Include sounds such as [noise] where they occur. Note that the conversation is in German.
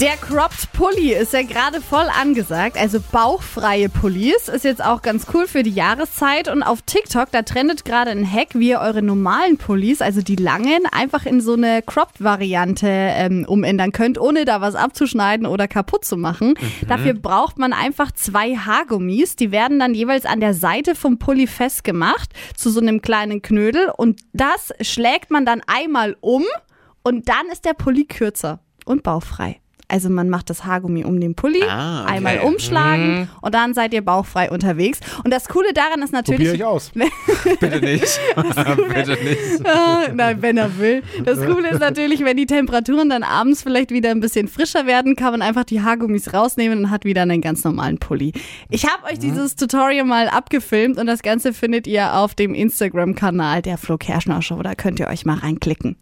Der Cropped Pulli ist ja gerade voll angesagt, also bauchfreie Pullis ist jetzt auch ganz cool für die Jahreszeit. Und auf TikTok, da trendet gerade ein Hack, wie ihr eure normalen Pullis, also die langen, einfach in so eine Cropped-Variante ähm, umändern könnt, ohne da was abzuschneiden oder kaputt zu machen. Dafür braucht man einfach zwei Haargummis, die werden dann jeweils an der Seite vom Pulli festgemacht zu so einem kleinen Knödel. Und das schlägt man dann einmal um. Und dann ist der Pulli kürzer und bauchfrei. Also man macht das Haargummi um den Pulli, Ah, okay. einmal umschlagen und dann seid ihr bauchfrei unterwegs. Und das Coole daran ist natürlich, Probier ich aus. [laughs] Bitte nicht. [laughs] Bitte nicht. Ah, Nein, wenn er will. Das Coole ist natürlich, wenn die Temperaturen dann abends vielleicht wieder ein bisschen frischer werden, kann man einfach die Haargummis rausnehmen und hat wieder einen ganz normalen Pulli. Ich habe euch dieses Tutorial mal abgefilmt und das Ganze findet ihr auf dem Instagram-Kanal der Flo Kerschner Show. Da könnt ihr euch mal reinklicken.